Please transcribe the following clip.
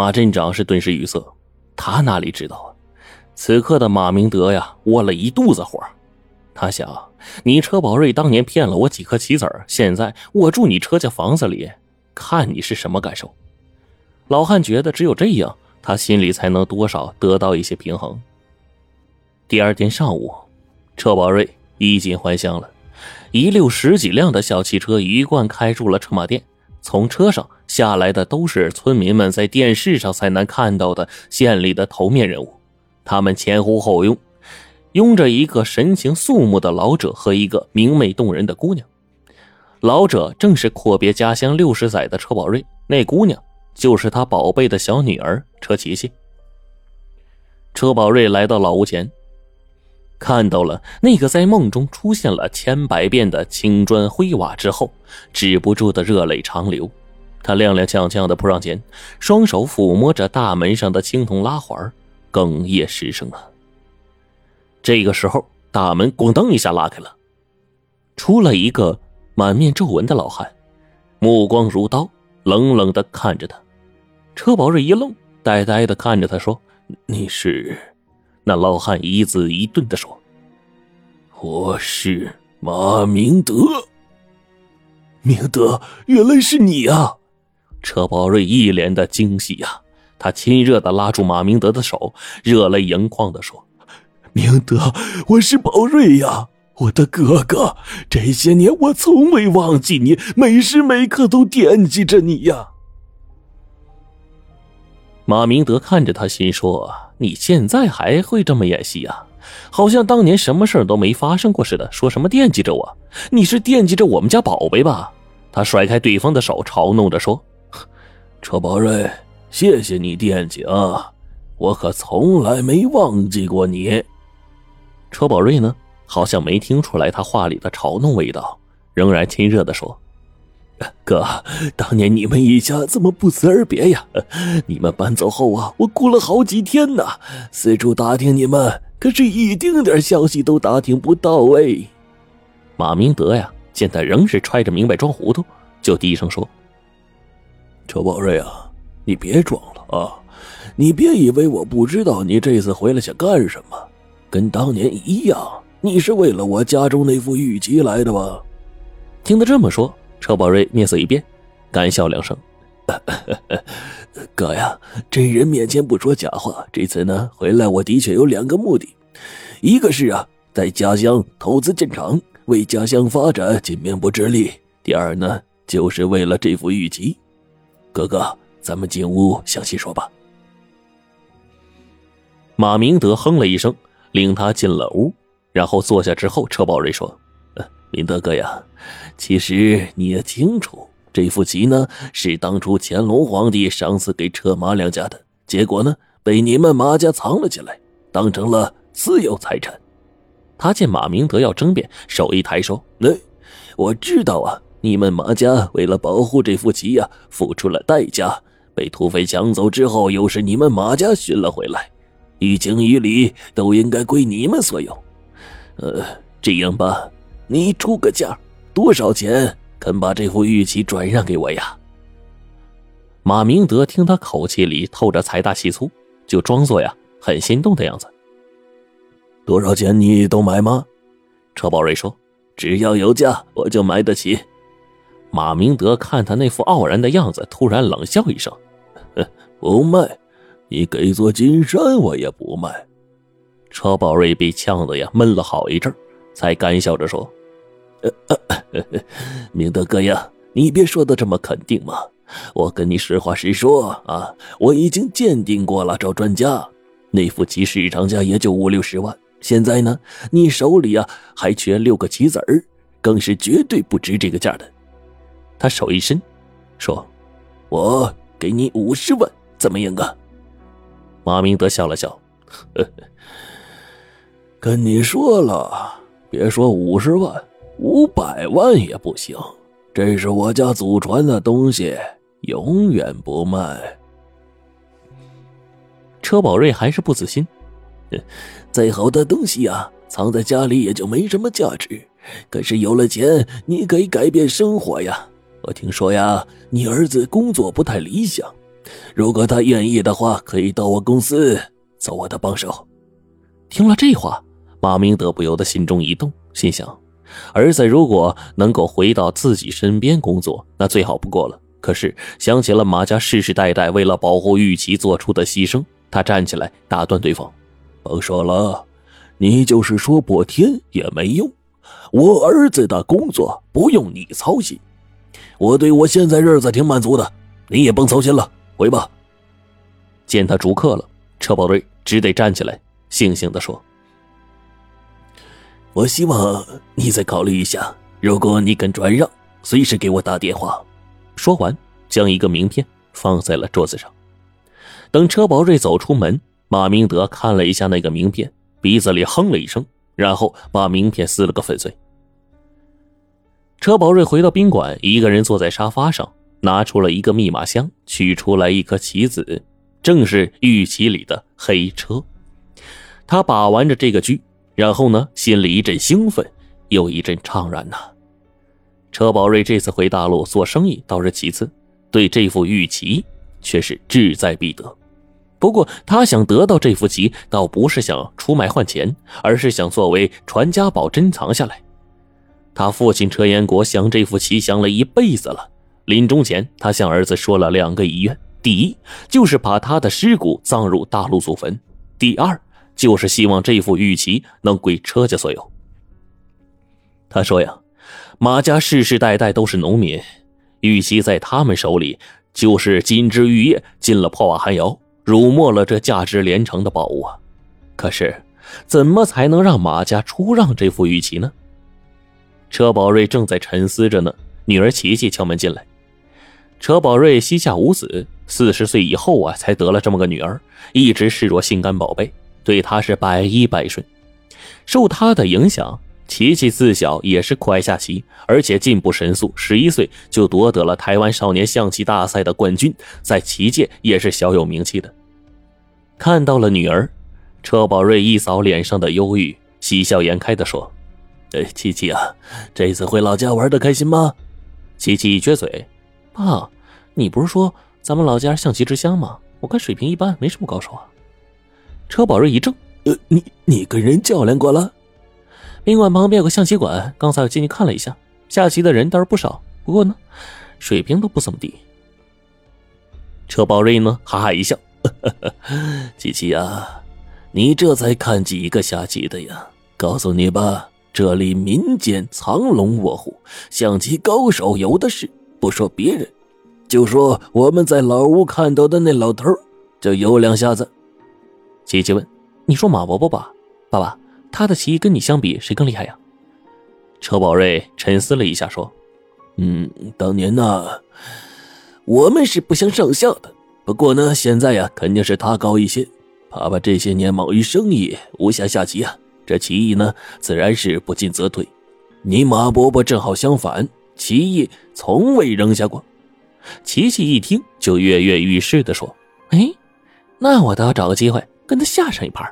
马镇长是顿时语塞，他哪里知道啊？此刻的马明德呀，窝了一肚子火。他想，你车宝瑞当年骗了我几颗棋子，现在我住你车家房子里，看你是什么感受。老汉觉得只有这样，他心里才能多少得到一些平衡。第二天上午，车宝瑞衣锦还乡了，一溜十几辆的小汽车一贯开入了车马店。从车上下来的都是村民们在电视上才能看到的县里的头面人物，他们前呼后拥，拥着一个神情肃穆的老者和一个明媚动人的姑娘。老者正是阔别家乡六十载的车宝瑞，那姑娘就是他宝贝的小女儿车琪琪。车宝瑞来到老屋前，看到了那个在梦中出现了千百遍的青砖灰瓦之后，止不住的热泪长流。他踉踉跄跄的扑上前，双手抚摸着大门上的青铜拉环，哽咽失声啊。这个时候，大门咣当一下拉开了，出来一个满面皱纹的老汉，目光如刀，冷冷的看着他。车宝瑞一愣，呆呆的看着他说：“你是？”那老汉一字一顿的说：“我是马明德。”明德，原来是你啊！车宝瑞一脸的惊喜呀，他亲热的拉住马明德的手，热泪盈眶的说：“明德，我是宝瑞呀，我的哥哥，这些年我从未忘记你，每时每刻都惦记着你呀。”马明德看着他，心说：“你现在还会这么演戏呀？好像当年什么事都没发生过似的，说什么惦记着我？你是惦记着我们家宝贝吧？”他甩开对方的手，嘲弄着说。车宝瑞，谢谢你惦记啊！我可从来没忘记过你。车宝瑞呢，好像没听出来他话里的嘲弄味道，仍然亲热的说：“哥，当年你们一家怎么不辞而别呀？你们搬走后啊，我哭了好几天呢，四处打听你们，可是一丁点消息都打听不到哎。”马明德呀，见他仍是揣着明白装糊涂，就低声说。车宝瑞啊，你别装了啊！你别以为我不知道你这次回来想干什么，跟当年一样，你是为了我家中那副玉旗来的吧？听他这么说，车宝瑞面色一变，干笑两声：“ 哥呀，真人面前不说假话。这次呢，回来我的确有两个目的，一个是啊，在家乡投资建厂，为家乡发展尽绵薄之力；第二呢，就是为了这副玉旗。”哥哥，咱们进屋详细说吧。马明德哼了一声，领他进了屋，然后坐下之后，车宝瑞说：“明德哥呀，其实你也清楚，这副棋呢是当初乾隆皇帝赏赐给车马两家的，结果呢被你们马家藏了起来，当成了私有财产。”他见马明德要争辩，手一抬说：“那我知道啊。”你们马家为了保护这副棋呀，付出了代价。被土匪抢走之后，又是你们马家寻了回来，于情于理都应该归你们所有。呃，这样吧，你出个价，多少钱肯把这副玉器转让给我呀？马明德听他口气里透着财大气粗，就装作呀很心动的样子。多少钱你都买吗？车宝瑞说：“只要有价，我就买得起。”马明德看他那副傲然的样子，突然冷笑一声：“ 不卖，你给座金山我也不卖。”车宝瑞被呛得呀闷了好一阵，才干笑着说：“明德哥呀，你别说的这么肯定嘛！我跟你实话实说啊，我已经鉴定过了，找专家，那副棋市场价也就五六十万。现在呢，你手里啊还缺六个棋子儿，更是绝对不值这个价的。”他手一伸，说：“我给你五十万，怎么样啊？”马明德笑了笑，呵呵跟你说了，别说五十万，五百万也不行。这是我家祖传的东西，永远不卖。车宝瑞还是不死心，再好的东西呀，藏在家里也就没什么价值。可是有了钱，你可以改变生活呀。我听说呀，你儿子工作不太理想，如果他愿意的话，可以到我公司做我的帮手。听了这话，马明德不由得心中一动，心想：儿子如果能够回到自己身边工作，那最好不过了。可是想起了马家世世代代为了保护玉琪做出的牺牲，他站起来打断对方：“甭说了，你就是说破天也没用。我儿子的工作不用你操心，我对我现在日子挺满足的，你也甭操心了，回吧。”见他逐客了，车宝瑞只得站起来，悻悻地说：“我希望你再考虑一下，如果你肯转让，随时给我打电话。”说完，将一个名片放在了桌子上。等车宝瑞走出门，马明德看了一下那个名片，鼻子里哼了一声，然后把名片撕了个粉碎。车宝瑞回到宾馆，一个人坐在沙发上，拿出了一个密码箱，取出来一颗棋子，正是玉棋里的黑车。他把玩着这个车，然后呢，心里一阵兴奋，又一阵怅然呐。车宝瑞这次回大陆做生意倒是其次，对这副玉旗却是志在必得。不过他想得到这副棋，倒不是想出卖换钱，而是想作为传家宝珍藏下来。他父亲车延国想这副旗想了一辈子了，临终前他向儿子说了两个遗愿：第一，就是把他的尸骨葬入大陆祖坟；第二，就是希望这副玉旗能归车家所有。他说呀。马家世世代代都是农民，玉玺在他们手里就是金枝玉叶，进了破瓦寒窑，辱没了这价值连城的宝物啊！可是，怎么才能让马家出让这副玉玺呢？车宝瑞正在沉思着呢，女儿琪琪敲门进来。车宝瑞膝下无子，四十岁以后啊，才得了这么个女儿，一直视若心肝宝贝，对她是百依百顺，受她的影响。琪琪自小也是酷爱下棋，而且进步神速，十一岁就夺得了台湾少年象棋大赛的冠军，在棋界也是小有名气的。看到了女儿，车宝瑞一扫脸上的忧郁，喜笑颜开的说：“哎，琪琪啊，这次回老家玩的开心吗？”琪琪一撅嘴：“爸，你不是说咱们老家象棋之乡吗？我看水平一般，没什么高手啊。”车宝瑞一怔：“呃，你你跟人较量过了？”宾馆旁边有个象棋馆，刚才我进去看了一下，下棋的人倒是不少，不过呢，水平都不怎么地。车宝瑞呢，哈哈一笑：“ 琪琪呀，你这才看几个下棋的呀？告诉你吧，这里民间藏龙卧虎，象棋高手有的是。不说别人，就说我们在老屋看到的那老头，就有两下子。”琪琪问：“你说马伯伯吧，爸爸？”他的棋跟你相比，谁更厉害呀？车宝瑞沉思了一下，说：“嗯，当年呢，我们是不相上下的。不过呢，现在呀，肯定是他高一些。爸爸这些年忙于生意，无暇下棋啊，这棋艺呢，自然是不进则退。你马伯伯正好相反，棋艺从未扔下过。”琪琪一听，就跃跃欲试的说：“哎，那我倒要找个机会跟他下上一盘。”